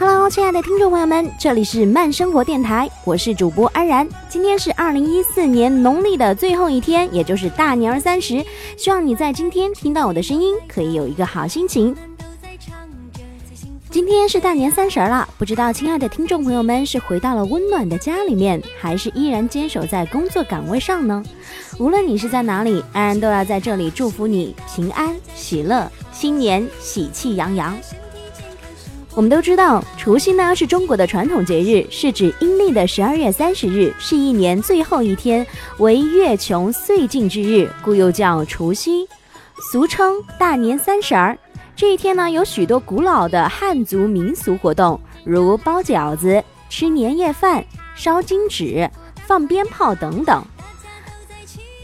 Hello，亲爱的听众朋友们，这里是慢生活电台，我是主播安然。今天是二零一四年农历的最后一天，也就是大年二三十。希望你在今天听到我的声音，可以有一个好心情。今天是大年三十了，不知道亲爱的听众朋友们是回到了温暖的家里面，还是依然坚守在工作岗位上呢？无论你是在哪里，安然都要在这里祝福你平安喜乐，新年喜气洋洋。我们都知道，除夕呢是中国的传统节日，是指阴历的十二月三十日，是一年最后一天，为月穷岁尽之日，故又叫除夕，俗称大年三十儿。这一天呢，有许多古老的汉族民俗活动，如包饺子、吃年夜饭、烧金纸、放鞭炮等等。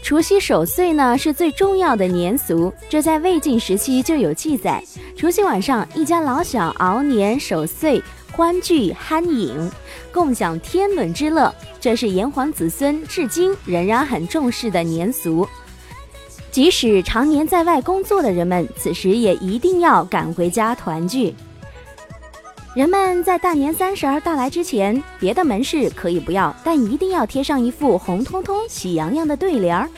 除夕守岁呢是最重要的年俗，这在魏晋时期就有记载。除夕晚上，一家老小熬年守岁，欢聚酣饮，共享天伦之乐。这是炎黄子孙至今仍然很重视的年俗。即使常年在外工作的人们，此时也一定要赶回家团聚。人们在大年三十儿到来之前，别的门市可以不要，但一定要贴上一副红彤彤、喜洋洋的对联儿。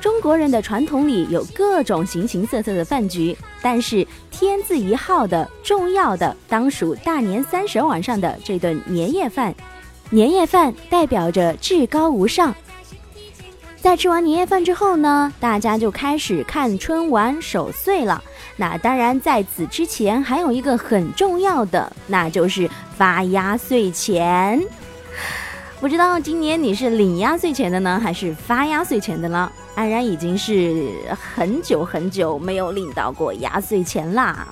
中国人的传统里有各种形形色色的饭局，但是天字一号的重要的，当属大年三十晚上的这顿年夜饭。年夜饭代表着至高无上。在吃完年夜饭之后呢，大家就开始看春晚守岁了。那当然，在此之前还有一个很重要的，那就是发压岁钱。不知道今年你是领压岁钱的呢，还是发压岁钱的呢？安然已经是很久很久没有领到过压岁钱啦。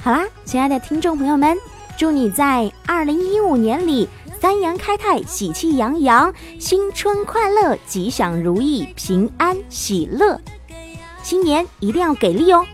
好啦，亲爱的听众朋友们，祝你在二零一五年里三阳开泰，喜气洋洋，新春快乐，吉祥如意，平安喜乐。新年一定要给力哦！